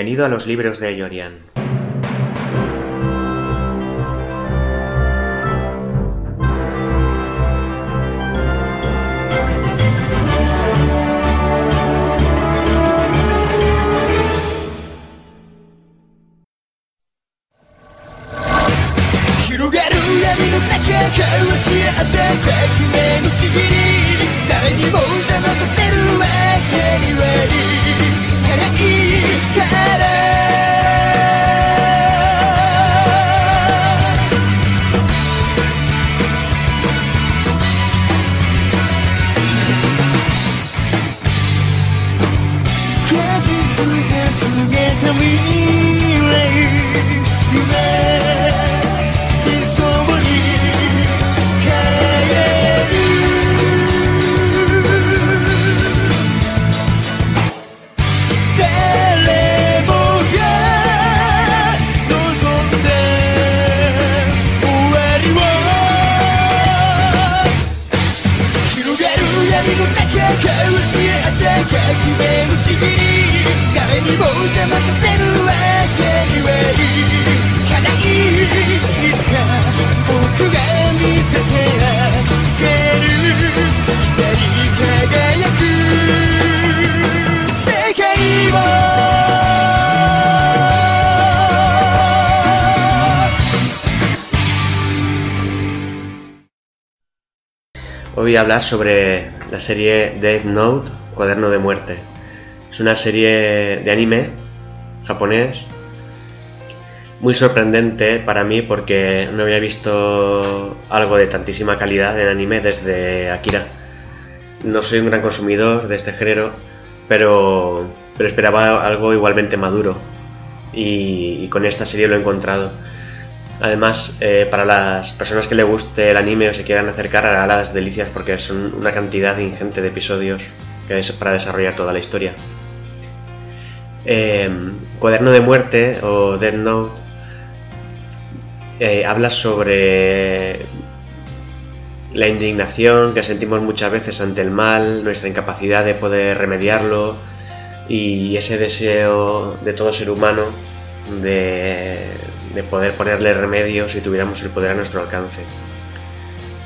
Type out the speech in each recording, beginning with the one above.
Bienvenido a los libros de「果実が告げた身に」Hoy voy a hablar sobre la serie Death Note, Cuaderno de Muerte. Es una serie de anime japonés muy sorprendente para mí porque no había visto algo de tantísima calidad en anime desde Akira. No soy un gran consumidor de este género, pero, pero esperaba algo igualmente maduro y, y con esta serie lo he encontrado. Además, eh, para las personas que le guste el anime o se quieran acercar a las delicias porque son una cantidad ingente de episodios que es para desarrollar toda la historia. Eh, Cuaderno de Muerte o Dead Note eh, habla sobre la indignación que sentimos muchas veces ante el mal, nuestra incapacidad de poder remediarlo y ese deseo de todo ser humano de, de poder ponerle remedio si tuviéramos el poder a nuestro alcance.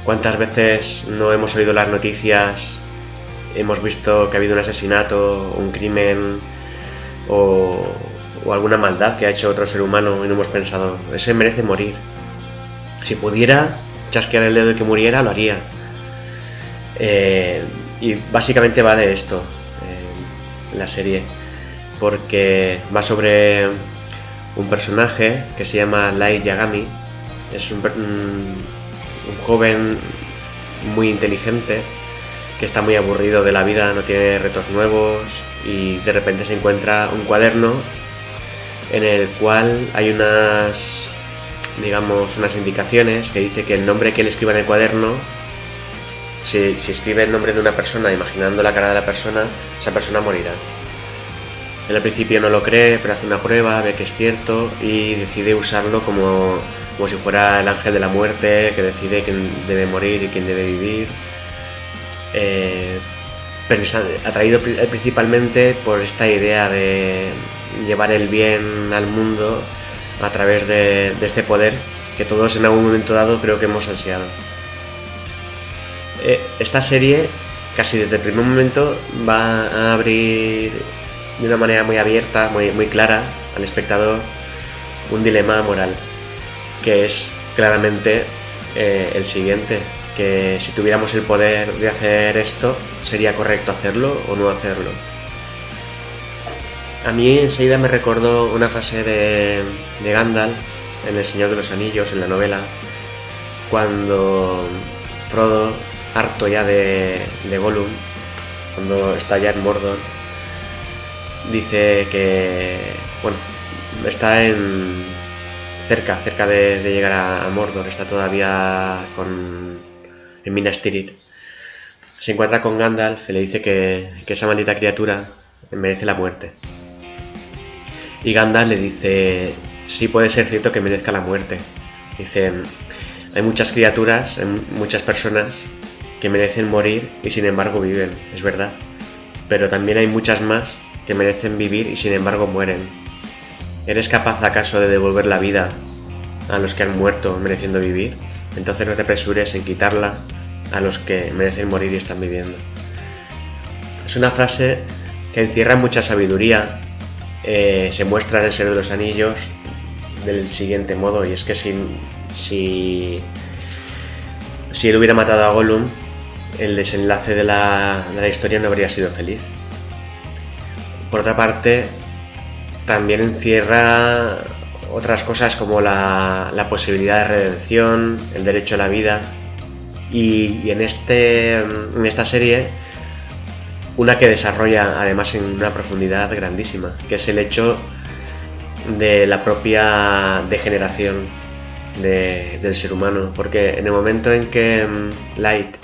¿Cuántas veces no hemos oído las noticias, hemos visto que ha habido un asesinato, un crimen o, alguna maldad que ha hecho otro ser humano y no hemos pensado, ese merece morir? Si pudiera chasquear el dedo y que muriera, lo haría. Eh, y básicamente va de esto, eh, la serie, porque va sobre un personaje que se llama Light Yagami. Es un, un, un, joven muy inteligente que está muy aburrido de la vida, no tiene retos nuevos y de repente se encuentra un cuaderno en el cual hay unas digamos unas indicaciones que dice que el nombre que él escriba en el cuaderno si, si escribe el nombre de una persona imaginando la cara de la persona esa persona morirá él al principio no lo cree, pero hace una prueba, ve que es cierto y decide usarlo como, como si fuera el ángel de la muerte que decide quién debe morir y quién debe vivir. Eh, atraído principalmente por esta idea de llevar el bien al mundo a través de, de este poder que todos en algún momento dado creo que hemos ansiado. Eh, esta serie casi desde el primer momento va a abrir de una manera muy abierta, muy, muy clara al espectador un dilema moral, que es claramente eh, el siguiente, que si tuviéramos el poder de hacer esto, ¿sería correcto hacerlo o no hacerlo? A mí enseguida me recordó una frase de, de Gandalf en El Señor de los Anillos, en la novela, cuando Frodo, harto ya de, de Gollum, cuando está ya en Mordor, dice que, bueno, está en cerca, cerca de, llegar a, Mordor, está todavía con, en Minas Tirith. Se encuentra con Gandalf y le dice que, que esa maldita criatura merece la muerte. Y Gandalf le dice, sí puede ser cierto que merezca la muerte. Dice, hay muchas criaturas, muchas personas que merecen morir y sin embargo viven, es verdad. Pero también hay muchas más que merecen vivir y sin embargo mueren. ¿Eres capaz acaso de devolver la vida a los que han muerto mereciendo vivir? Entonces no te apresures en quitarla a los que merecen morir y están viviendo. Es una frase que encierra mucha sabiduría. Eh, se muestra en el Ser de los Anillos del siguiente modo, y es que si, si, si él hubiera matado a Gollum, el desenlace de la, de la historia no habría sido feliz. Por otra parte, también encierra otras cosas como la, posibilidad de redención, el derecho a la vida. Y, en, este, en esta serie, una que desarrolla además en una profundidad grandísima, que es el hecho de la propia degeneración del ser humano. Porque en el momento en que mm, Light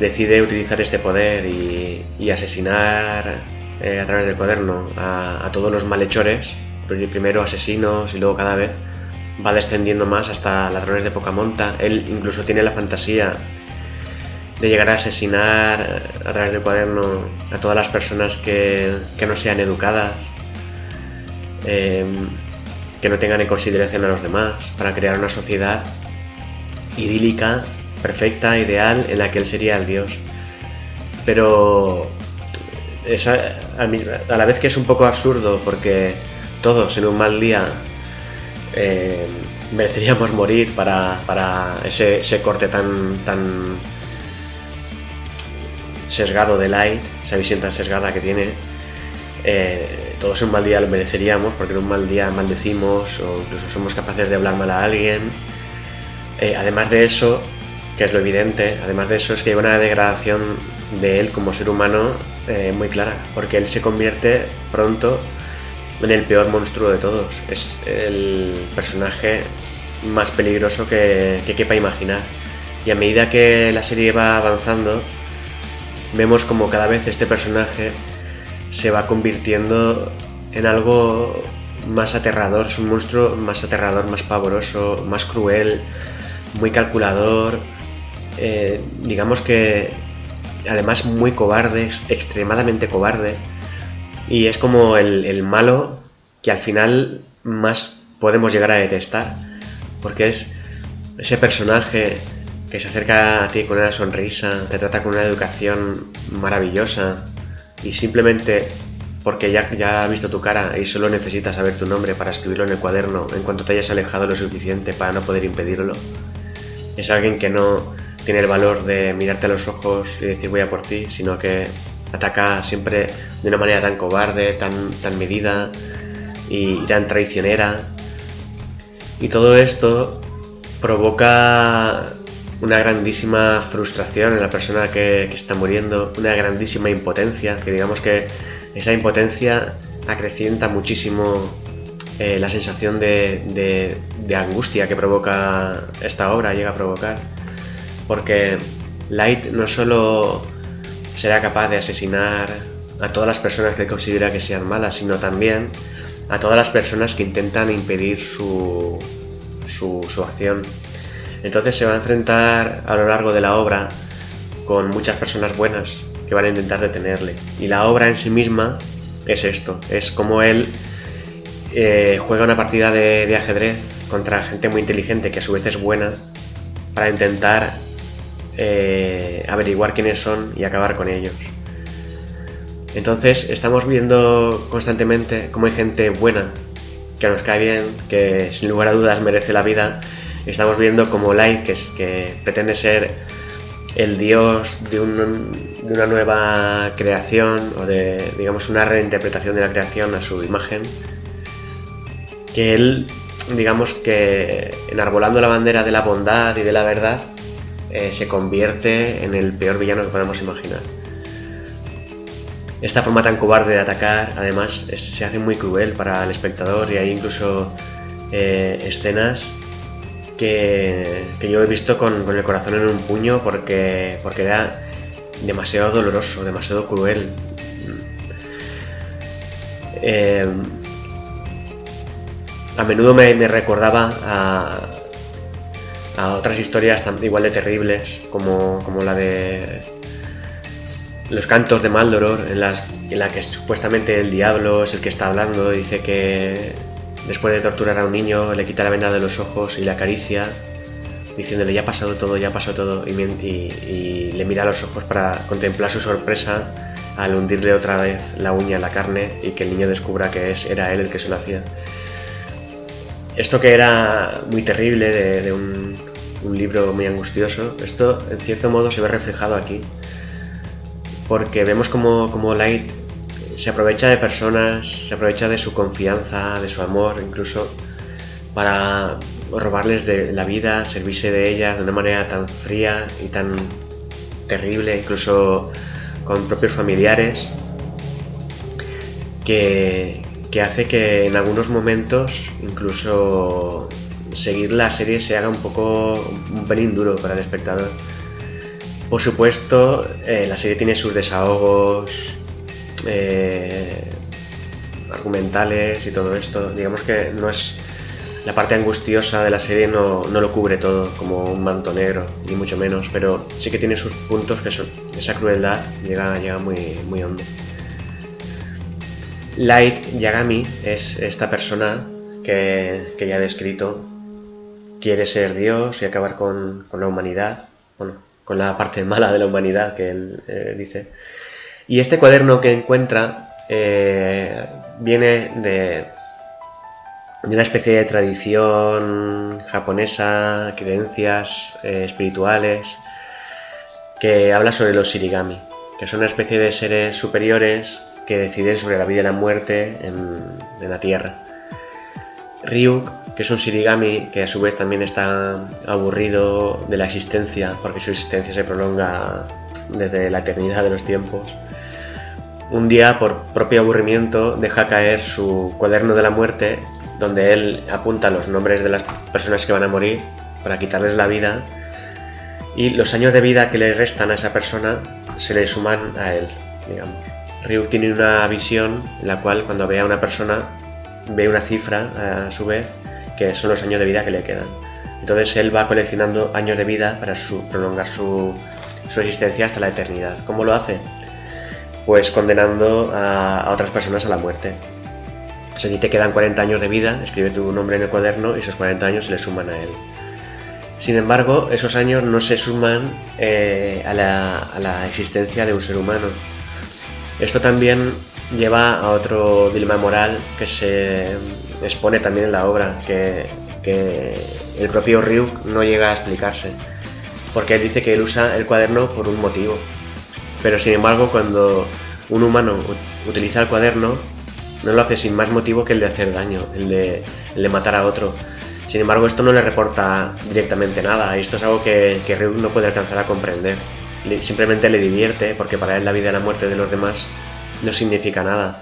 decide utilizar este poder y, asesinar eh, a través del cuaderno a, todos los malhechores, primero asesinos y luego cada vez va descendiendo más hasta ladrones de poca monta. Él incluso tiene la fantasía de llegar a asesinar a través del cuaderno a todas las personas que, no sean educadas, em, que no tengan en consideración a los demás, para crear una sociedad idílica perfecta, ideal, en la que él sería el dios. Pero a, la vez que es un poco absurdo, porque todos en un mal día eh, mereceríamos morir para, ese, corte tan, tan sesgado de Light, esa visión tan sesgada que tiene. Eh, todos en un mal día lo mereceríamos porque en un mal día maldecimos o incluso somos capaces de hablar mal a alguien. Eh, además de eso, que es lo evidente. Además de eso es que hay una degradación de él como ser humano eh, muy clara, porque él se convierte pronto en el peor monstruo de todos. Es el personaje más peligroso que, que quepa imaginar. Y a medida que la serie va avanzando, vemos como cada vez este personaje se va convirtiendo en algo más aterrador, es un monstruo más aterrador, más pavoroso, más cruel, muy calculador, eh, digamos que además muy cobarde, extremadamente cobarde, y es como el, malo que al final más podemos llegar a detestar, porque es ese personaje que se acerca a ti con una sonrisa, te trata con una educación maravillosa y simplemente porque ya, ya ha visto tu cara y solo necesita saber tu nombre para escribirlo en el cuaderno en cuanto te hayas alejado lo suficiente para no poder impedirlo. Es alguien que no, tiene el valor de mirarte a los ojos y decir voy a por ti, sino que ataca siempre de una manera tan cobarde, tan, tan medida y, tan traicionera. Y todo esto provoca una grandísima frustración en la persona que, está muriendo, una grandísima impotencia, que digamos que esa impotencia acrecienta muchísimo eh, la sensación de, de angustia que provoca esta obra, llega a provocar porque Light no solo será capaz de asesinar a todas las personas que considera que sean malas, sino también a todas las personas que intentan impedir su, su, acción. Entonces se va a enfrentar a lo largo de la obra con muchas personas buenas que van a intentar detenerle. Y la obra en sí misma es esto, es como él eh, juega una partida de, de ajedrez contra gente muy inteligente que a su vez es buena para intentar eh, averiguar quiénes son y acabar con ellos. Entonces estamos viendo constantemente cómo hay gente buena, que nos cae bien, que sin lugar a dudas merece la vida. Estamos viendo como Light, que, pretende ser el dios de, de, una nueva creación o de, digamos, una reinterpretación de la creación a su imagen, que él, digamos que enarbolando la bandera de la bondad y de la verdad, eh, se convierte en el peor villano que podemos imaginar. Esta forma tan cobarde de atacar, además, se hace muy cruel para el espectador y hay incluso eh, escenas que, yo he visto con, el corazón en un puño porque, porque era demasiado doloroso, demasiado cruel. Eh, a menudo me, me recordaba a, a otras historias igual de terribles, como, como la de los cantos de Maldoror, en, las, en la que supuestamente el diablo es el que está hablando, dice que, después de torturar a un niño, le quita la venda de los ojos y le acaricia, diciéndole ya ha pasado todo, ya ha pasado todo, y, y le mira a los ojos para contemplar su sorpresa al hundirle otra vez la uña en la carne y que el niño descubra que es, era él el que se lo hacía. Esto que era muy terrible de, un, libro muy angustioso, esto en cierto modo se ve reflejado aquí. Porque vemos como, como Light se aprovecha de personas, se aprovecha de su confianza, de su amor, incluso para robarles de la vida, servirse de ellas de una manera tan fría y tan terrible, incluso con propios familiares, que, hace que en algunos momentos incluso seguir la serie se haga un poco un pelín duro para el espectador. Por supuesto, eh, la serie tiene sus desahogos eh, argumentales y todo esto. Digamos que no es la parte angustiosa de la serie no, lo cubre todo como un manto negro, ni mucho menos, pero sí que tiene sus puntos que son, esa crueldad llega, llega muy, muy hondo. Light Yagami es esta persona que, ya he descrito, quiere ser Dios y acabar con, la humanidad, bueno, con la parte mala de la humanidad que él eh, dice. Y este cuaderno que encuentra eh, viene de, una especie de tradición japonesa, creencias eh, espirituales, que habla sobre los shirigami, que son una especie de seres superiores que deciden sobre la vida y la muerte en, la Tierra. Ryuk, que es un shirigami que a su vez también está aburrido de la existencia, porque su existencia se prolonga desde la eternidad de los tiempos. Un día, por propio aburrimiento, deja caer su cuaderno de la muerte donde él apunta los nombres de las personas que van a morir para quitarles la vida y los años de vida que le restan a esa persona se le suman a él, digamos. Ryuk tiene una visión en la cual cuando ve a una persona ve una cifra a su vez que son los años de vida que le quedan. Entonces él va coleccionando años de vida para prolongar su, su existencia hasta la eternidad. ¿Cómo lo hace? Pues condenando a otras personas a la muerte. Si a te quedan 40 años de vida, escribe tu nombre en el cuaderno y esos 40 años se le suman a él. Sin embargo, esos años no se suman eh, a, la, existencia de un ser humano. Esto también lleva a otro dilema moral que se expone también en la obra, que, que el propio Ryuk no llega a explicarse, porque él dice que él usa el cuaderno por un motivo. Pero sin embargo, cuando un humano utiliza el cuaderno, no lo hace sin más motivo que el de hacer daño, el de, matar a otro. Sin embargo, esto no le reporta directamente nada. Esto es algo que, que Ryuk no puede alcanzar a comprender. Simplemente le divierte, porque para él la vida y la muerte de los demás no significa nada.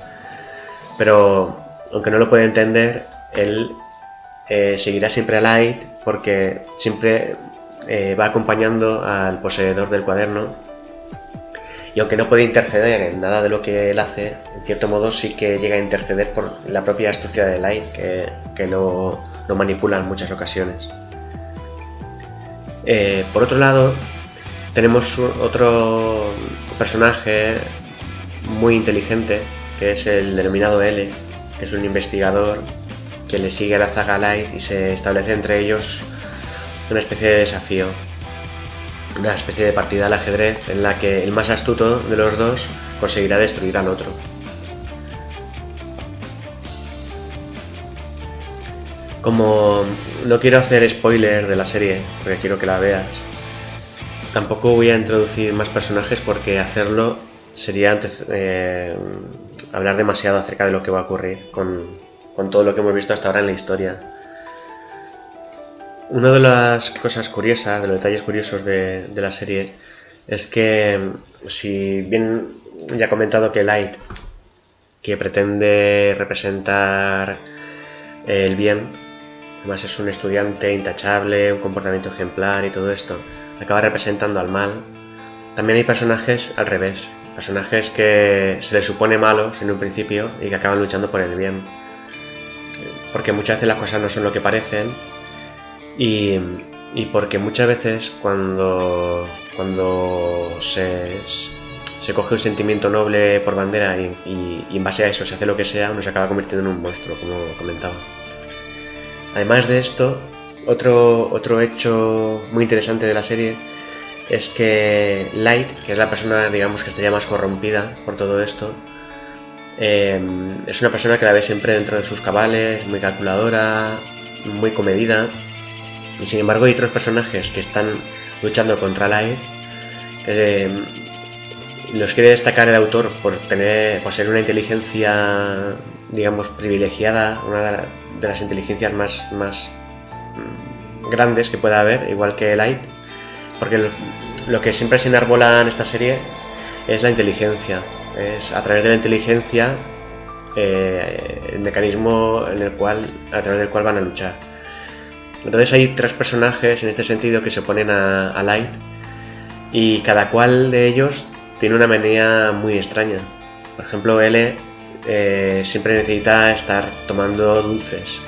Pero, aunque no lo puede entender, él eh, seguirá siempre a Light porque siempre eh, va acompañando al poseedor del cuaderno y aunque no puede interceder en nada de lo que él hace, en cierto modo sí que llega a interceder por la propia astucia de Light, que, lo, manipula en muchas ocasiones. Eh, por otro lado, tenemos otro personaje muy inteligente, que es el denominado L, es un investigador que le sigue a la zaga Light y se establece entre ellos una especie de desafío una especie de partida al ajedrez en la que el más astuto de los dos conseguirá destruir al otro. Como no quiero hacer spoiler de la serie, porque quiero que la veas, tampoco voy a introducir más personajes porque hacerlo sería antes eh, hablar demasiado acerca de lo que va a ocurrir con, con todo lo que hemos visto hasta ahora en la historia. Una de las cosas curiosas, de los detalles curiosos de, la serie, es que si bien ya he comentado que Light, que pretende representar el bien, además es un estudiante intachable, un comportamiento ejemplar y todo esto, acaba representando al mal, también hay personajes al revés, personajes que se les supone malos en un principio y que acaban luchando por el bien. Porque muchas veces las cosas no son lo que parecen y, porque muchas veces cuando, cuando se, coge un sentimiento noble por bandera y, en base a eso se hace lo que sea, uno se acaba convirtiendo en un monstruo, como comentaba. Además de esto, otro, otro hecho muy interesante de la serie es que Light, que es la persona, digamos, que estaría más corrompida por todo esto, em, es una persona que la ve siempre dentro de sus cabales, muy calculadora, muy comedida, y sin embargo hay otros personajes que están luchando contra Light, que em, los quiere destacar el autor por tener, por ser una inteligencia, digamos, privilegiada, una de las inteligencias más, más grandes que pueda haber, igual que Light, porque lo, que siempre se enarbola en esta serie es la inteligencia. Es a través de la inteligencia eh, el mecanismo en el cual, a través del cual van a luchar. Entonces hay tres personajes en este sentido que se oponen a, Light y cada cual de ellos tiene una manía muy extraña. Por ejemplo, L eh, siempre necesita estar tomando dulces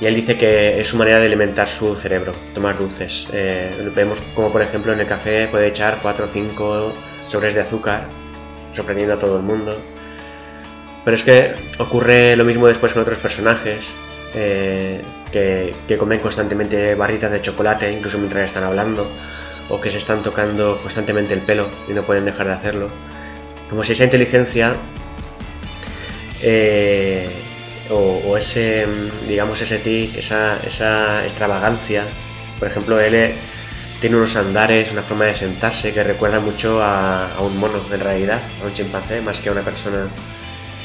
y él dice que es su manera de alimentar su cerebro, tomar dulces. Eh, vemos como por ejemplo en el café puede echar 4 o 5 sobres de azúcar, sorprendiendo a todo el mundo. Pero es que ocurre lo mismo después con otros personajes, eh, que, que, comen constantemente barritas de chocolate, incluso mientras están hablando, o que se están tocando constantemente el pelo y no pueden dejar de hacerlo. Como si esa inteligencia eh, o, ese, digamos, ese tic, esa, esa extravagancia. Por ejemplo, él tiene unos andares, una forma de sentarse que recuerda mucho a, un mono, en realidad, a un chimpancé, más que a una persona.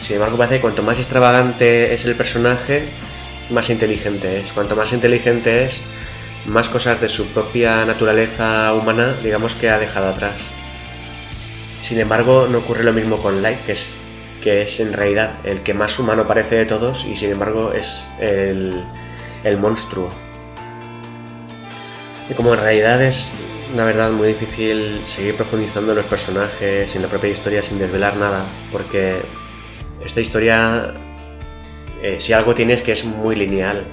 Sin embargo, parece que cuanto más extravagante es el personaje, más inteligente es. Cuanto más inteligente es, más cosas de su propia naturaleza humana, digamos que ha dejado atrás. Sin embargo, no ocurre lo mismo con Light, que es que es en realidad el que más humano parece de todos y sin embargo es el, monstruo. Y como en realidad es la verdad muy difícil seguir profundizando en los personajes en la propia historia sin desvelar nada, porque esta historia, eh, si algo tiene es que es muy lineal.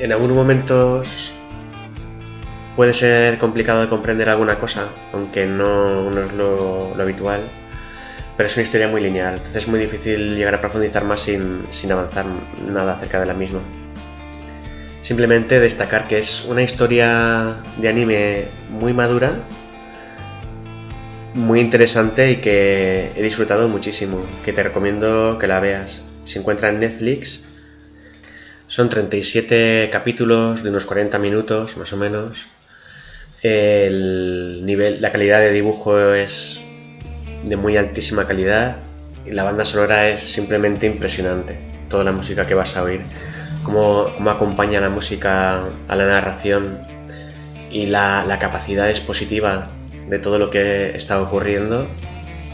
En algunos momentos puede ser complicado de comprender alguna cosa, aunque no, no es lo habitual pero es una historia muy lineal, entonces es muy difícil llegar a profundizar más sin, avanzar nada acerca de la misma. Simplemente destacar que es una historia de anime muy madura, muy interesante y que he disfrutado muchísimo, que te recomiendo que la veas. Se encuentra en Netflix, son 37 capítulos de unos 40 minutos más o menos. El nivel, la calidad de dibujo es de muy altísima calidad y la banda sonora es simplemente impresionante. Toda la música que vas a oír, cómo, cómo acompaña la música a la narración y la, la, capacidad expositiva de todo lo que está ocurriendo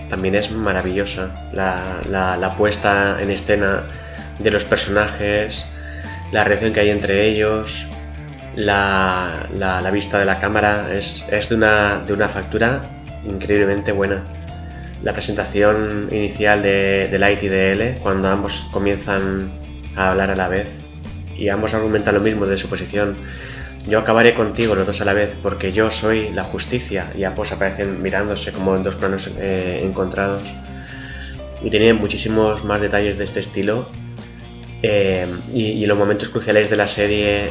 también es maravillosa. La, la, la puesta en escena de los personajes, la relación que hay entre ellos, la, la, vista de la cámara es, es de, una, de una factura increíblemente buena la presentación inicial de, Light y de L, cuando ambos comienzan a hablar a la vez y ambos argumentan lo mismo de su posición. Yo acabaré contigo los dos a la vez porque yo soy la justicia y ambos aparecen mirándose como en dos planos eh, encontrados. Y tiene muchísimos más detalles de este estilo. Eh, y, en los momentos cruciales de la serie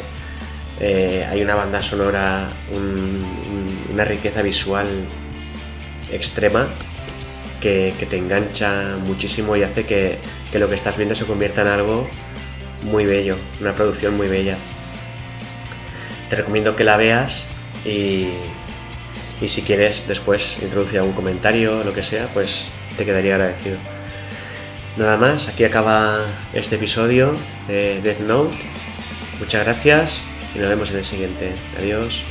eh, hay una banda sonora, una riqueza visual extrema que, te engancha muchísimo y hace que, lo que estás viendo se convierta en algo muy bello, una producción muy bella. Te recomiendo que la veas y, y si quieres después introducir algún comentario lo que sea, pues te quedaría agradecido. Nada más, aquí acaba este episodio de Death Note. Muchas gracias y nos vemos en el siguiente. Adiós.